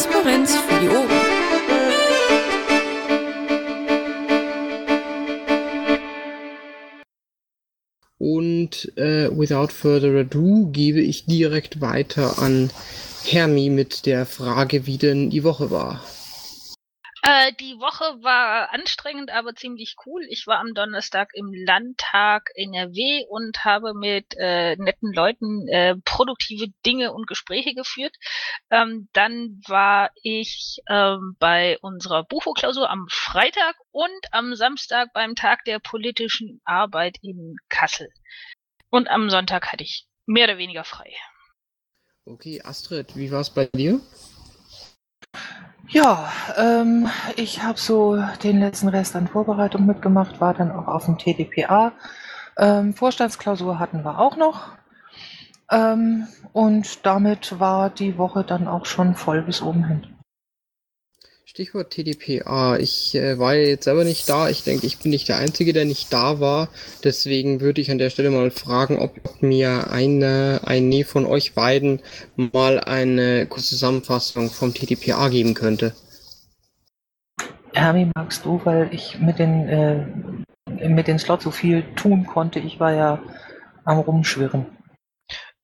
Transparenz für die Ohren. Und äh, without further ado gebe ich direkt weiter an Hermi mit der Frage, wie denn die Woche war. Äh, die Woche war anstrengend, aber ziemlich cool. Ich war am Donnerstag im Landtag NRW und habe mit äh, netten Leuten äh, produktive Dinge und Gespräche geführt. Ähm, dann war ich ähm, bei unserer Bucho-Klausur am Freitag und am Samstag beim Tag der politischen Arbeit in Kassel. Und am Sonntag hatte ich mehr oder weniger frei. Okay, Astrid, wie war es bei dir? Ja, ähm, ich habe so den letzten Rest an Vorbereitung mitgemacht, war dann auch auf dem TDPA. Ähm, Vorstandsklausur hatten wir auch noch. Ähm, und damit war die Woche dann auch schon voll bis oben hin. Stichwort TDPA. Ich äh, war jetzt selber nicht da. Ich denke, ich bin nicht der Einzige, der nicht da war. Deswegen würde ich an der Stelle mal fragen, ob mir eine, eine von euch beiden mal eine kurze Zusammenfassung vom TDPA geben könnte. Hermi, magst du, weil ich mit den, äh, mit den Slots so viel tun konnte. Ich war ja am Rumschwirren.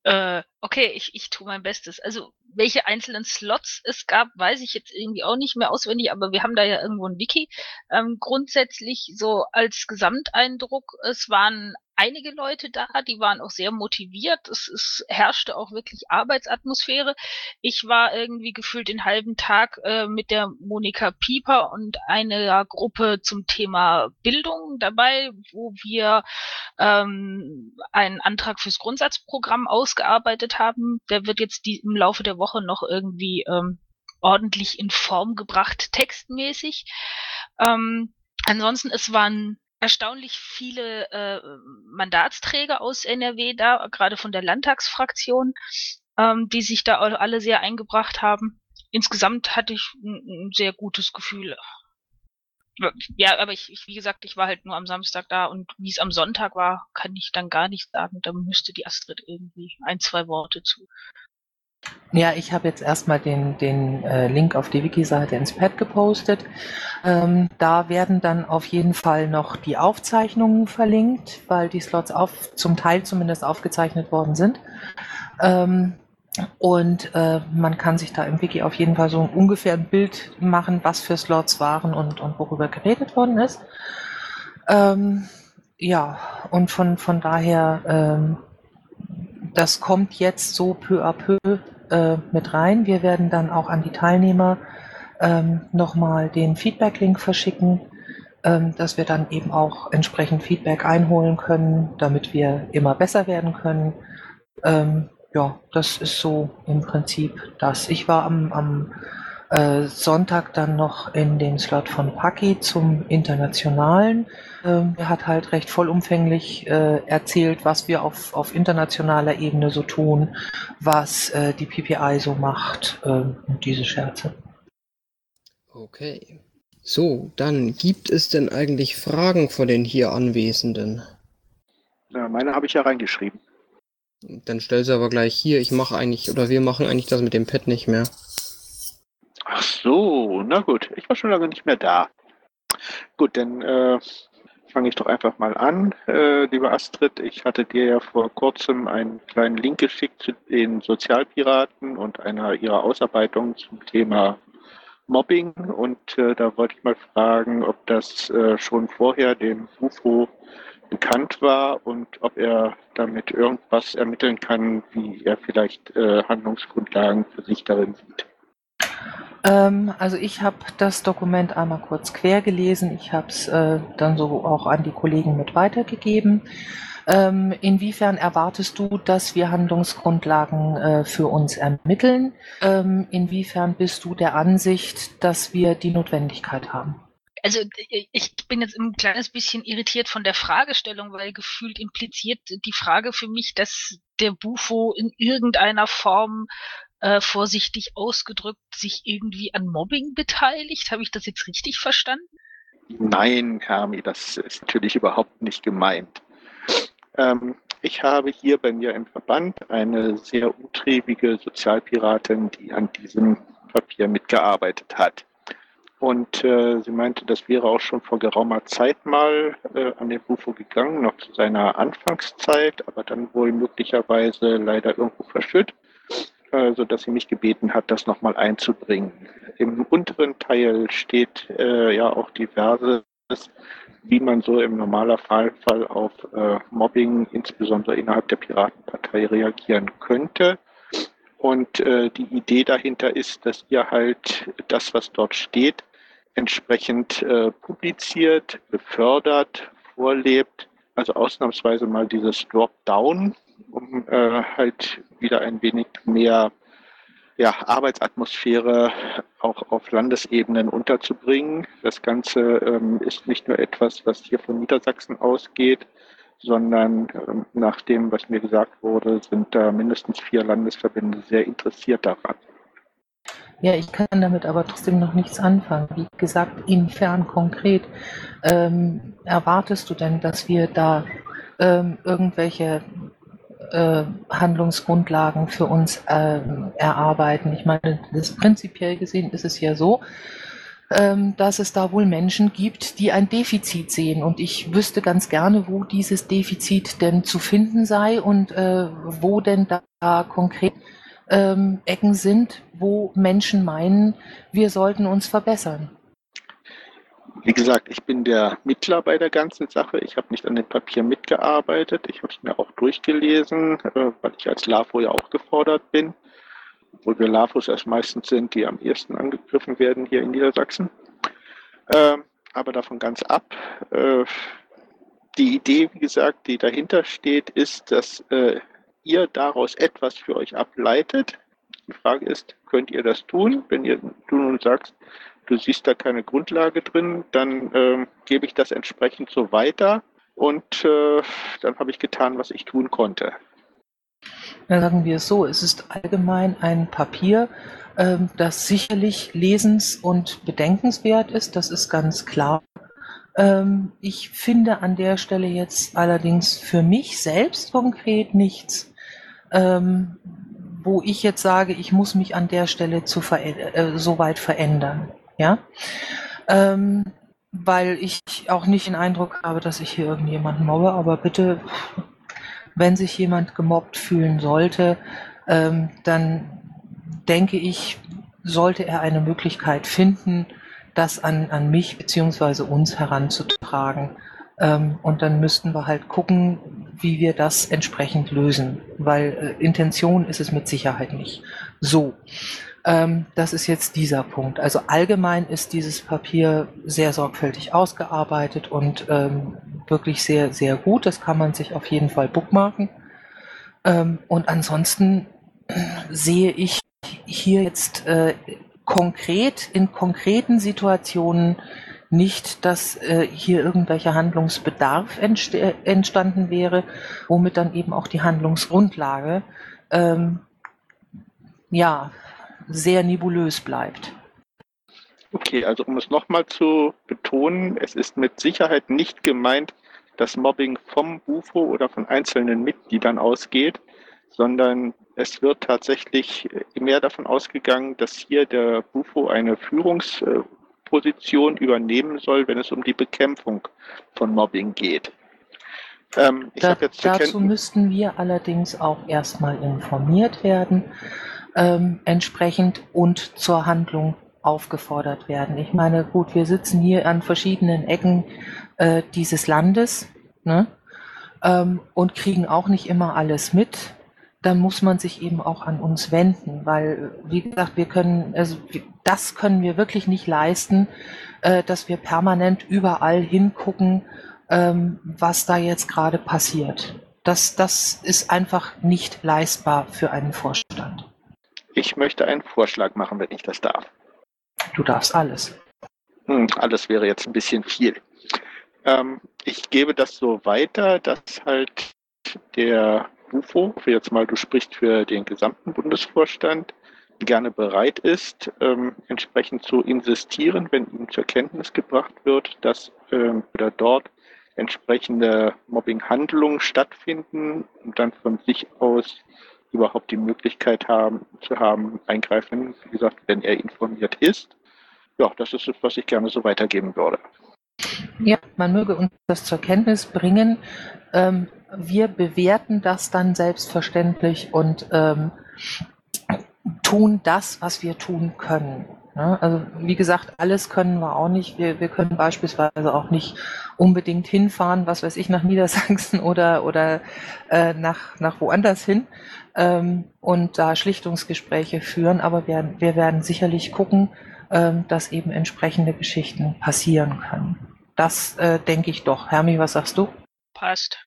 Äh, okay, ich, ich tue mein Bestes. Also, welche einzelnen Slots es gab, weiß ich jetzt irgendwie auch nicht mehr auswendig, aber wir haben da ja irgendwo ein Wiki. Ähm, grundsätzlich so als Gesamteindruck, es waren einige Leute da, die waren auch sehr motiviert. Es, es herrschte auch wirklich Arbeitsatmosphäre. Ich war irgendwie gefühlt den halben Tag äh, mit der Monika Pieper und einer Gruppe zum Thema Bildung dabei, wo wir ähm, einen Antrag fürs Grundsatzprogramm ausgearbeitet haben. Der wird jetzt die, im Laufe der Woche noch irgendwie ähm, ordentlich in Form gebracht, textmäßig. Ähm, ansonsten, es waren erstaunlich viele äh, Mandatsträger aus NRW da, gerade von der Landtagsfraktion, ähm, die sich da alle sehr eingebracht haben. Insgesamt hatte ich ein, ein sehr gutes Gefühl. Ja, aber ich, ich, wie gesagt, ich war halt nur am Samstag da und wie es am Sonntag war, kann ich dann gar nicht sagen. Da müsste die Astrid irgendwie ein, zwei Worte zu. Ja, ich habe jetzt erstmal den, den äh, Link auf die Wiki-Seite ins Pad gepostet. Ähm, da werden dann auf jeden Fall noch die Aufzeichnungen verlinkt, weil die Slots auf, zum Teil zumindest aufgezeichnet worden sind. Ähm, und äh, man kann sich da im Wiki auf jeden Fall so ungefähr ein Bild machen, was für Slots waren und, und worüber geredet worden ist. Ähm, ja, und von, von daher, ähm, das kommt jetzt so peu à peu äh, mit rein. Wir werden dann auch an die Teilnehmer ähm, nochmal den Feedback-Link verschicken, ähm, dass wir dann eben auch entsprechend Feedback einholen können, damit wir immer besser werden können. Ähm, ja, das ist so im Prinzip das. Ich war am, am Sonntag dann noch in den Slot von Paki zum Internationalen. Ähm, er hat halt recht vollumfänglich äh, erzählt, was wir auf, auf internationaler Ebene so tun, was äh, die PPI so macht äh, und diese Scherze. Okay. So, dann gibt es denn eigentlich Fragen von den hier Anwesenden? Ja, meine habe ich ja reingeschrieben. Dann stell sie aber gleich hier. Ich mache eigentlich, oder wir machen eigentlich das mit dem Pad nicht mehr. Ach so, na gut. Ich war schon lange nicht mehr da. Gut, dann äh, fange ich doch einfach mal an, äh, liebe Astrid. Ich hatte dir ja vor kurzem einen kleinen Link geschickt zu den Sozialpiraten und einer ihrer Ausarbeitung zum Thema Mobbing. Und äh, da wollte ich mal fragen, ob das äh, schon vorher dem UFO bekannt war und ob er damit irgendwas ermitteln kann, wie er vielleicht äh, Handlungsgrundlagen für sich darin sieht. Ähm, also ich habe das Dokument einmal kurz quer gelesen. Ich habe es äh, dann so auch an die Kollegen mit weitergegeben. Ähm, inwiefern erwartest du, dass wir Handlungsgrundlagen äh, für uns ermitteln? Ähm, inwiefern bist du der Ansicht, dass wir die Notwendigkeit haben? Also ich bin jetzt ein kleines bisschen irritiert von der Fragestellung, weil gefühlt impliziert die Frage für mich, dass der Bufo in irgendeiner Form äh, vorsichtig ausgedrückt, sich irgendwie an Mobbing beteiligt. Habe ich das jetzt richtig verstanden? Nein, Hermi, das ist natürlich überhaupt nicht gemeint. Ähm, ich habe hier bei mir im Verband eine sehr umtriebige Sozialpiratin, die an diesem Papier mitgearbeitet hat. Und äh, sie meinte, das wäre auch schon vor geraumer Zeit mal äh, an den Bufo gegangen, noch zu seiner Anfangszeit, aber dann wohl möglicherweise leider irgendwo verschütt, äh, sodass sie mich gebeten hat, das nochmal einzubringen. Im unteren Teil steht äh, ja auch diverses, wie man so im normaler Fall auf äh, Mobbing, insbesondere innerhalb der Piratenpartei, reagieren könnte. Und äh, die Idee dahinter ist, dass ihr halt das, was dort steht, entsprechend äh, publiziert, befördert, vorlebt. Also ausnahmsweise mal dieses Dropdown, um äh, halt wieder ein wenig mehr ja, Arbeitsatmosphäre auch auf Landesebenen unterzubringen. Das Ganze ähm, ist nicht nur etwas, was hier von Niedersachsen ausgeht, sondern ähm, nach dem, was mir gesagt wurde, sind da mindestens vier Landesverbände sehr interessiert daran. Ja, ich kann damit aber trotzdem noch nichts anfangen. Wie gesagt, inwiefern konkret ähm, erwartest du denn, dass wir da ähm, irgendwelche äh, Handlungsgrundlagen für uns ähm, erarbeiten? Ich meine, das prinzipiell gesehen ist es ja so, ähm, dass es da wohl Menschen gibt, die ein Defizit sehen. Und ich wüsste ganz gerne, wo dieses Defizit denn zu finden sei und äh, wo denn da konkret ähm, Ecken sind, wo Menschen meinen, wir sollten uns verbessern. Wie gesagt, ich bin der Mittler bei der ganzen Sache. Ich habe nicht an dem Papier mitgearbeitet. Ich habe es mir auch durchgelesen, äh, weil ich als LAFO ja auch gefordert bin obwohl wir LAFOs erst meistens sind, die am ehesten angegriffen werden hier in Niedersachsen. Äh, aber davon ganz ab. Äh, die Idee, wie gesagt, die dahinter steht, ist, dass äh, ihr daraus etwas für euch ableitet. Die Frage ist, könnt ihr das tun? Wenn ihr du nun sagst, du siehst da keine Grundlage drin, dann äh, gebe ich das entsprechend so weiter und äh, dann habe ich getan, was ich tun konnte. Dann sagen wir es so, es ist allgemein ein Papier, ähm, das sicherlich lesens- und bedenkenswert ist, das ist ganz klar. Ähm, ich finde an der Stelle jetzt allerdings für mich selbst konkret nichts, ähm, wo ich jetzt sage, ich muss mich an der Stelle zu äh, so weit verändern. Ja? Ähm, weil ich auch nicht den Eindruck habe, dass ich hier irgendjemanden mobbe, aber bitte wenn sich jemand gemobbt fühlen sollte, ähm, dann denke ich, sollte er eine Möglichkeit finden, das an, an mich beziehungsweise uns heranzutragen. Ähm, und dann müssten wir halt gucken, wie wir das entsprechend lösen, weil äh, Intention ist es mit Sicherheit nicht. So, ähm, das ist jetzt dieser Punkt. Also allgemein ist dieses Papier sehr sorgfältig ausgearbeitet und ähm, wirklich sehr, sehr gut. Das kann man sich auf jeden Fall bookmarken. Ähm, und ansonsten sehe ich hier jetzt äh, konkret in konkreten Situationen nicht, dass äh, hier irgendwelcher Handlungsbedarf entst entstanden wäre, womit dann eben auch die Handlungsgrundlage ähm, ja sehr nebulös bleibt. Okay, also um es nochmal zu betonen, es ist mit Sicherheit nicht gemeint, dass Mobbing vom UFO oder von einzelnen Mitgliedern ausgeht, sondern es wird tatsächlich mehr davon ausgegangen, dass hier der UFO eine Führungsposition übernehmen soll, wenn es um die Bekämpfung von Mobbing geht. Ähm, da, dazu müssten wir allerdings auch erstmal informiert werden ähm, entsprechend und zur Handlung aufgefordert werden. Ich meine, gut, wir sitzen hier an verschiedenen Ecken äh, dieses Landes ne? ähm, und kriegen auch nicht immer alles mit. Dann muss man sich eben auch an uns wenden, weil, wie gesagt, wir können, also das können wir wirklich nicht leisten, äh, dass wir permanent überall hingucken, ähm, was da jetzt gerade passiert. Das, das ist einfach nicht leistbar für einen Vorstand. Ich möchte einen Vorschlag machen, wenn ich das darf. Du darfst alles. Hm, alles wäre jetzt ein bisschen viel. Ähm, ich gebe das so weiter, dass halt der UFO, für jetzt mal du sprichst für den gesamten Bundesvorstand, gerne bereit ist, ähm, entsprechend zu insistieren, wenn ihm zur Kenntnis gebracht wird, dass ähm, oder dort entsprechende Mobbing-Handlungen stattfinden und dann von sich aus überhaupt die Möglichkeit haben, zu haben, eingreifen, wie gesagt, wenn er informiert ist. Ja, das ist es, was ich gerne so weitergeben würde. Ja, man möge uns das zur Kenntnis bringen. Ähm, wir bewerten das dann selbstverständlich und ähm, tun das, was wir tun können. Ja, also wie gesagt, alles können wir auch nicht. Wir, wir können beispielsweise auch nicht unbedingt hinfahren, was weiß ich, nach Niedersachsen oder, oder äh, nach, nach woanders hin ähm, und da Schlichtungsgespräche führen. Aber wir, wir werden sicherlich gucken, ähm, dass eben entsprechende Geschichten passieren können. Das äh, denke ich doch. Hermi, was sagst du? Passt.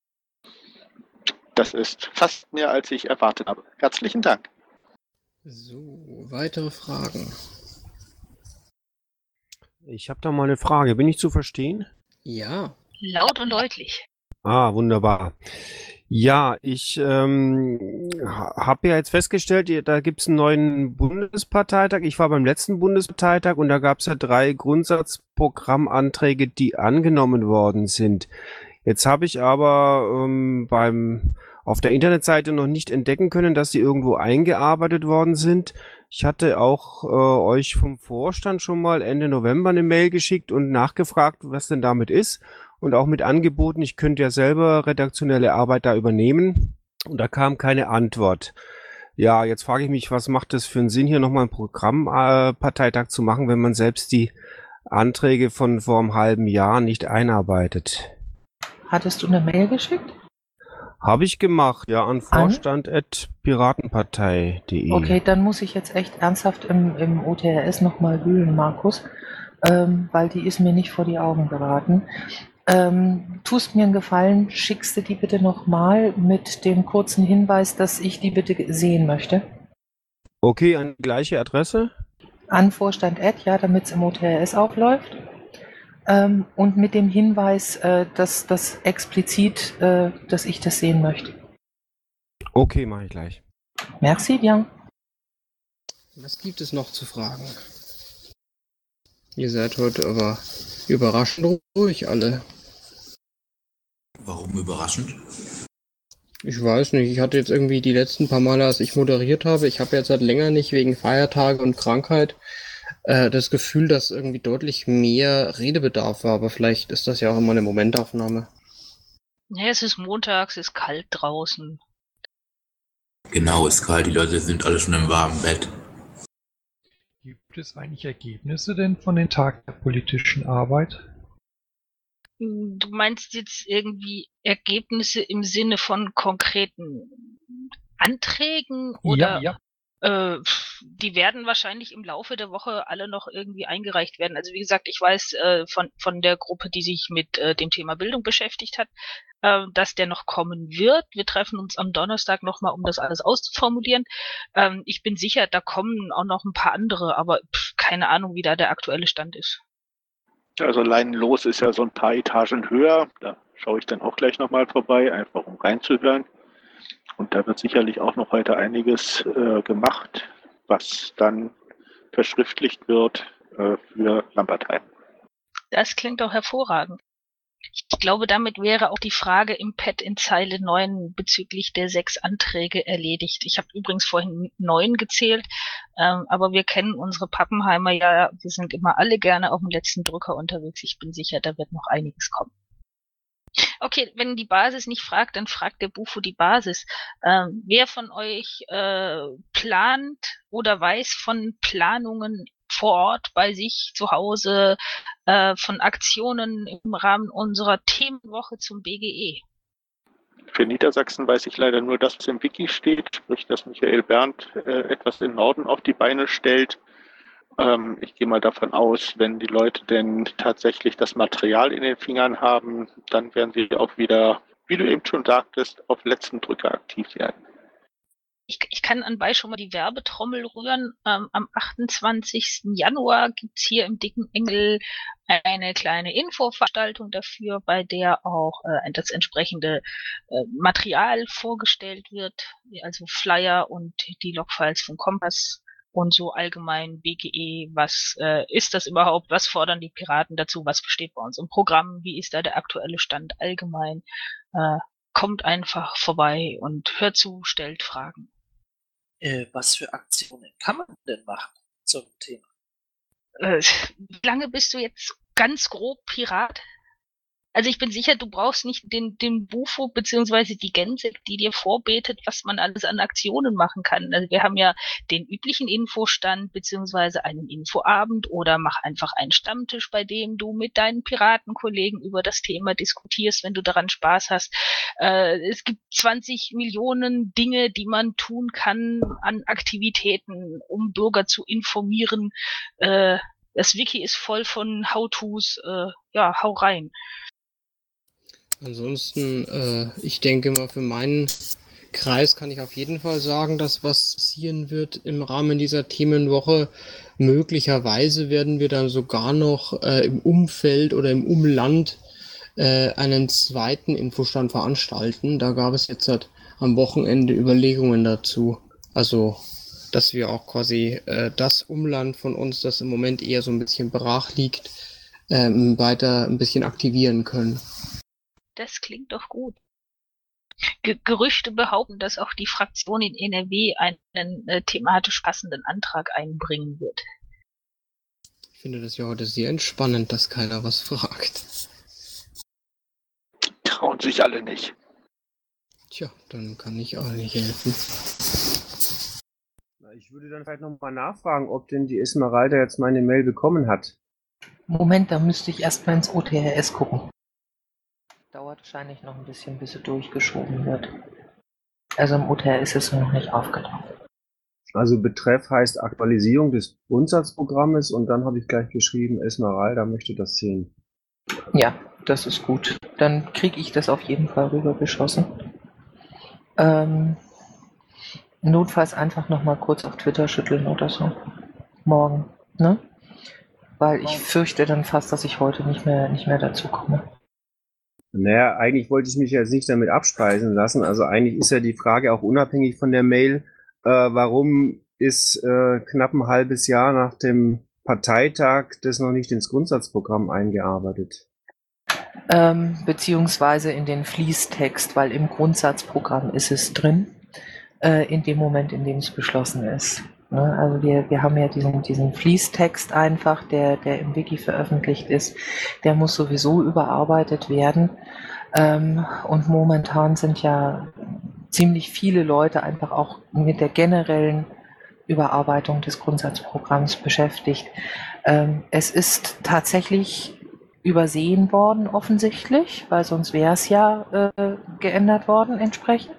Das ist fast mehr, als ich erwartet habe. Herzlichen Dank. So, weitere Fragen. Ich habe da mal eine Frage. Bin ich zu verstehen? Ja. Laut und deutlich. Ah, wunderbar. Ja, ich ähm, habe ja jetzt festgestellt, da gibt es einen neuen Bundesparteitag. Ich war beim letzten Bundesparteitag und da gab es ja drei Grundsatzprogrammanträge, die angenommen worden sind. Jetzt habe ich aber ähm, beim auf der Internetseite noch nicht entdecken können, dass sie irgendwo eingearbeitet worden sind. Ich hatte auch äh, euch vom Vorstand schon mal Ende November eine Mail geschickt und nachgefragt, was denn damit ist und auch mit angeboten, ich könnte ja selber redaktionelle Arbeit da übernehmen und da kam keine Antwort. Ja, jetzt frage ich mich, was macht es für einen Sinn, hier nochmal einen Programmparteitag äh, zu machen, wenn man selbst die Anträge von vor einem halben Jahr nicht einarbeitet? Hattest du eine Mail geschickt? Habe ich gemacht, ja, an vorstand.piratenpartei.de. Okay, dann muss ich jetzt echt ernsthaft im, im OTRS nochmal wühlen, Markus, ähm, weil die ist mir nicht vor die Augen geraten. Ähm, tust mir einen Gefallen, schickst du die bitte nochmal mit dem kurzen Hinweis, dass ich die bitte sehen möchte. Okay, an die gleiche Adresse? An Vorstand ja, damit es im OTRS aufläuft ähm, und mit dem Hinweis, äh, dass das explizit, äh, dass ich das sehen möchte. Okay, mache ich gleich. Merci bien. Was gibt es noch zu fragen? Ihr seid heute aber überraschend ruhig alle. Warum überraschend? Ich weiß nicht, ich hatte jetzt irgendwie die letzten paar Male, als ich moderiert habe, ich habe jetzt seit länger nicht wegen Feiertage und Krankheit äh, das Gefühl, dass irgendwie deutlich mehr Redebedarf war, aber vielleicht ist das ja auch immer eine Momentaufnahme. Ja, es ist Montag, es ist kalt draußen. Genau, es ist kalt, die Leute sind alle schon im warmen Bett. Gibt es eigentlich Ergebnisse denn von den Tagen der politischen Arbeit? Du meinst jetzt irgendwie Ergebnisse im Sinne von konkreten Anträgen oder? Ja, ja. Äh, die werden wahrscheinlich im Laufe der Woche alle noch irgendwie eingereicht werden. Also wie gesagt, ich weiß äh, von, von der Gruppe, die sich mit äh, dem Thema Bildung beschäftigt hat, äh, dass der noch kommen wird. Wir treffen uns am Donnerstag nochmal, um das alles auszuformulieren. Ähm, ich bin sicher, da kommen auch noch ein paar andere, aber pff, keine Ahnung, wie da der aktuelle Stand ist. Also Leinenlos ist ja so ein paar Etagen höher. Da schaue ich dann auch gleich nochmal vorbei, einfach um reinzuhören. Und da wird sicherlich auch noch heute einiges äh, gemacht, was dann verschriftlicht wird äh, für Lambertheim. Das klingt doch hervorragend. Ich glaube, damit wäre auch die Frage im Pad in Zeile 9 bezüglich der sechs Anträge erledigt. Ich habe übrigens vorhin neun gezählt, ähm, aber wir kennen unsere Pappenheimer ja, wir sind immer alle gerne auf dem letzten Drücker unterwegs. Ich bin sicher, da wird noch einiges kommen. Okay, wenn die Basis nicht fragt, dann fragt der Bufo die Basis. Ähm, wer von euch äh, plant oder weiß von Planungen vor Ort bei sich zu Hause äh, von Aktionen im Rahmen unserer Themenwoche zum BGE? Für Niedersachsen weiß ich leider nur, dass es im Wiki steht, sprich, dass Michael Berndt äh, etwas im Norden auf die Beine stellt. Ähm, ich gehe mal davon aus, wenn die Leute denn tatsächlich das Material in den Fingern haben, dann werden sie auch wieder, wie du eben schon sagtest, auf letzten Drücker aktiv werden. Ich, ich kann anbei schon mal die Werbetrommel rühren. Ähm, am 28. Januar gibt's hier im Dicken Engel eine kleine Infoveranstaltung dafür, bei der auch äh, das entsprechende äh, Material vorgestellt wird, also Flyer und die Logfiles vom Kompass und so allgemein BGE, was äh, ist das überhaupt, was fordern die Piraten dazu, was besteht bei uns im Programm, wie ist da der aktuelle Stand allgemein, äh, kommt einfach vorbei und hört zu, stellt Fragen. Äh, was für Aktionen kann man denn machen zum Thema? Äh, wie lange bist du jetzt ganz grob Pirat? Also ich bin sicher, du brauchst nicht den, den Bufo beziehungsweise die Gänse, die dir vorbetet, was man alles an Aktionen machen kann. Also wir haben ja den üblichen Infostand beziehungsweise einen Infoabend oder mach einfach einen Stammtisch, bei dem du mit deinen Piratenkollegen über das Thema diskutierst, wenn du daran Spaß hast. Äh, es gibt 20 Millionen Dinge, die man tun kann an Aktivitäten, um Bürger zu informieren. Äh, das Wiki ist voll von How-Tos, äh, ja, hau rein. Ansonsten, äh, ich denke mal, für meinen Kreis kann ich auf jeden Fall sagen, dass was passieren wird im Rahmen dieser Themenwoche. Möglicherweise werden wir dann sogar noch äh, im Umfeld oder im Umland äh, einen zweiten Infostand veranstalten. Da gab es jetzt halt am Wochenende Überlegungen dazu. Also, dass wir auch quasi äh, das Umland von uns, das im Moment eher so ein bisschen brach liegt, ähm, weiter ein bisschen aktivieren können. Das klingt doch gut. Ge Gerüchte behaupten, dass auch die Fraktion in NRW einen äh, thematisch passenden Antrag einbringen wird. Ich finde das ja heute sehr entspannend, dass keiner was fragt. Trauen sich alle nicht. Tja, dann kann ich auch nicht helfen. Ich würde dann vielleicht nochmal nachfragen, ob denn die Esmeralda jetzt meine Mail bekommen hat. Moment, da müsste ich erst mal ins OTRS gucken. Dauert wahrscheinlich noch ein bisschen, bis sie durchgeschoben wird. Also im OTRS ist sie noch nicht aufgetaucht. Also Betreff heißt Aktualisierung des Grundsatzprogrammes und dann habe ich gleich geschrieben, Esmeralda möchte das sehen. Ja, das ist gut. Dann kriege ich das auf jeden Fall rübergeschossen. Ähm, notfalls einfach nochmal kurz auf Twitter schütteln oder so. Morgen, ne? Weil ich fürchte dann fast, dass ich heute nicht mehr, nicht mehr dazu komme. Naja, eigentlich wollte ich mich jetzt nicht damit abspeisen lassen. Also eigentlich ist ja die Frage auch unabhängig von der Mail, äh, warum ist äh, knapp ein halbes Jahr nach dem Parteitag das noch nicht ins Grundsatzprogramm eingearbeitet? Ähm, beziehungsweise in den Fließtext, weil im Grundsatzprogramm ist es drin, äh, in dem Moment, in dem es beschlossen ist. Ne? Also wir, wir haben ja diesen, diesen Fließtext einfach, der, der im Wiki veröffentlicht ist, der muss sowieso überarbeitet werden. Ähm, und momentan sind ja ziemlich viele Leute einfach auch mit der generellen Überarbeitung des Grundsatzprogramms beschäftigt. Ähm, es ist tatsächlich übersehen worden offensichtlich, weil sonst wäre es ja äh, geändert worden entsprechend.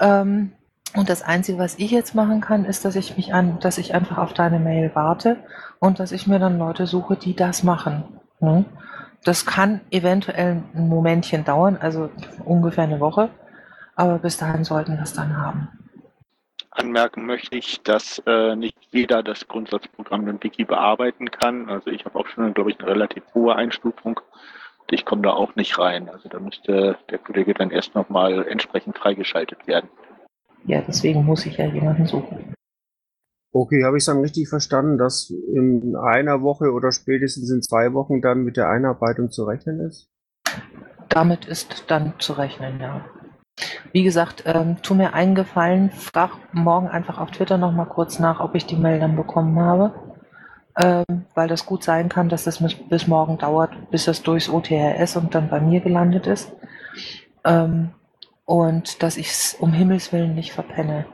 Ähm, und das Einzige, was ich jetzt machen kann, ist, dass ich mich an, dass ich einfach auf deine Mail warte und dass ich mir dann Leute suche, die das machen. Ne? Das kann eventuell ein Momentchen dauern, also ungefähr eine Woche, aber bis dahin sollten wir es dann haben. Anmerken möchte ich, dass äh, nicht jeder das Grundsatzprogramm im Wiki bearbeiten kann. Also ich habe auch schon, glaube ich, eine relativ hohe Einstufung. Ich komme da auch nicht rein. Also da müsste der Kollege dann erst nochmal entsprechend freigeschaltet werden. Ja, deswegen muss ich ja jemanden suchen. Okay, habe ich es dann richtig verstanden, dass in einer Woche oder spätestens in zwei Wochen dann mit der Einarbeitung zu rechnen ist? Damit ist dann zu rechnen, ja. Wie gesagt, ähm, tu mir einen Gefallen, frag morgen einfach auf Twitter nochmal kurz nach, ob ich die Mail dann bekommen habe. Ähm, weil das gut sein kann, dass das bis, morgen dauert, bis das durchs OTRS und dann bei mir gelandet ist. Ähm, und dass ich es um Himmels Willen nicht verpenne.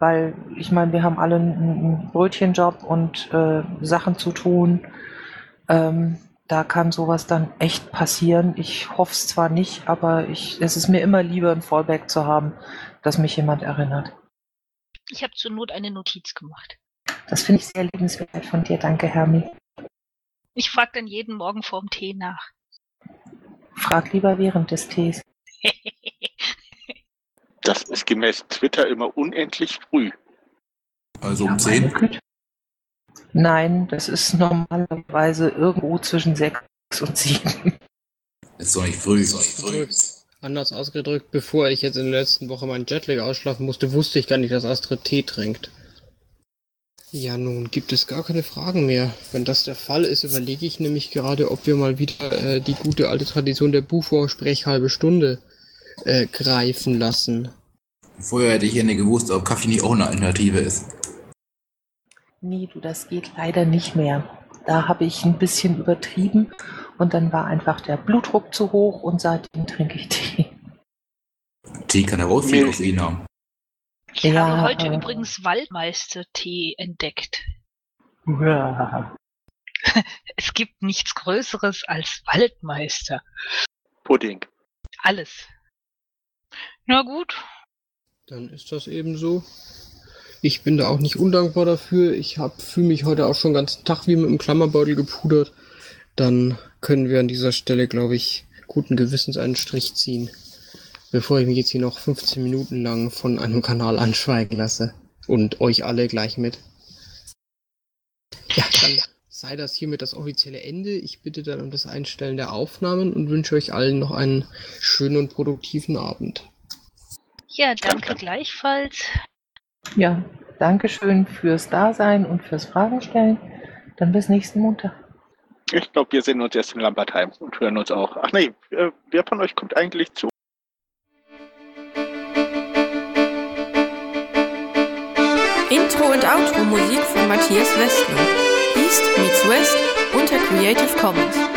Weil ich meine, wir haben alle einen Brötchenjob und äh, Sachen zu tun. Ähm, da kann sowas dann echt passieren. Ich hoffe es zwar nicht, aber ich, es ist mir immer lieber, ein Fallback zu haben, dass mich jemand erinnert. Ich habe zur Not eine Notiz gemacht. Das finde ich sehr liebenswert von dir. Danke, Hermi. Ich frage dann jeden Morgen vorm Tee nach. Frag lieber während des Tees. Das ist gemäß Twitter immer unendlich früh. Also um 10? Nein, das ist normalerweise irgendwo zwischen 6 und 7. Ist doch nicht früh. Doch nicht früh. Anders ausgedrückt, bevor ich jetzt in der letzten Woche meinen Jetlag ausschlafen musste, wusste ich gar nicht, dass Astrid Tee trinkt. Ja, nun gibt es gar keine Fragen mehr. Wenn das der Fall ist, überlege ich nämlich gerade, ob wir mal wieder äh, die gute alte Tradition der Bufo-Sprechhalbe Stunde äh, greifen lassen. Vorher hätte ich ja nicht gewusst, ob Kaffee nicht auch eine Alternative ist. Nee, du, das geht leider nicht mehr. Da habe ich ein bisschen übertrieben und dann war einfach der Blutdruck zu hoch und seitdem trinke ich Tee. Tee kann aber auch viel. Koffein haben. Ich Ja, habe heute äh, übrigens Waldmeister-Tee entdeckt. Uah. Es gibt nichts Größeres als Waldmeister. Pudding. Alles. Na gut. Dann ist das eben so. Ich bin da auch nicht undankbar dafür. Ich fühle mich heute auch schon den ganzen Tag wie mit einem Klammerbeutel gepudert. Dann können wir an dieser Stelle, glaube ich, guten Gewissens einen Strich ziehen. Bevor ich mich jetzt hier noch 15 Minuten lang von einem Kanal anschweigen lasse. Und euch alle gleich mit. Ja, dann sei das hiermit das offizielle Ende. Ich bitte dann um das Einstellen der Aufnahmen und wünsche euch allen noch einen schönen und produktiven Abend. Ja, danke gleichfalls. Ja, Dankeschön fürs Dasein und fürs Fragen stellen. Dann bis nächsten Montag. Ich glaube, wir sehen uns erst in Lambertheim und hören uns auch. Ach nee, äh, wer von euch kommt eigentlich zu? Intro und Outro Musik von Matthias Westner. East meets West unter Creative Commons.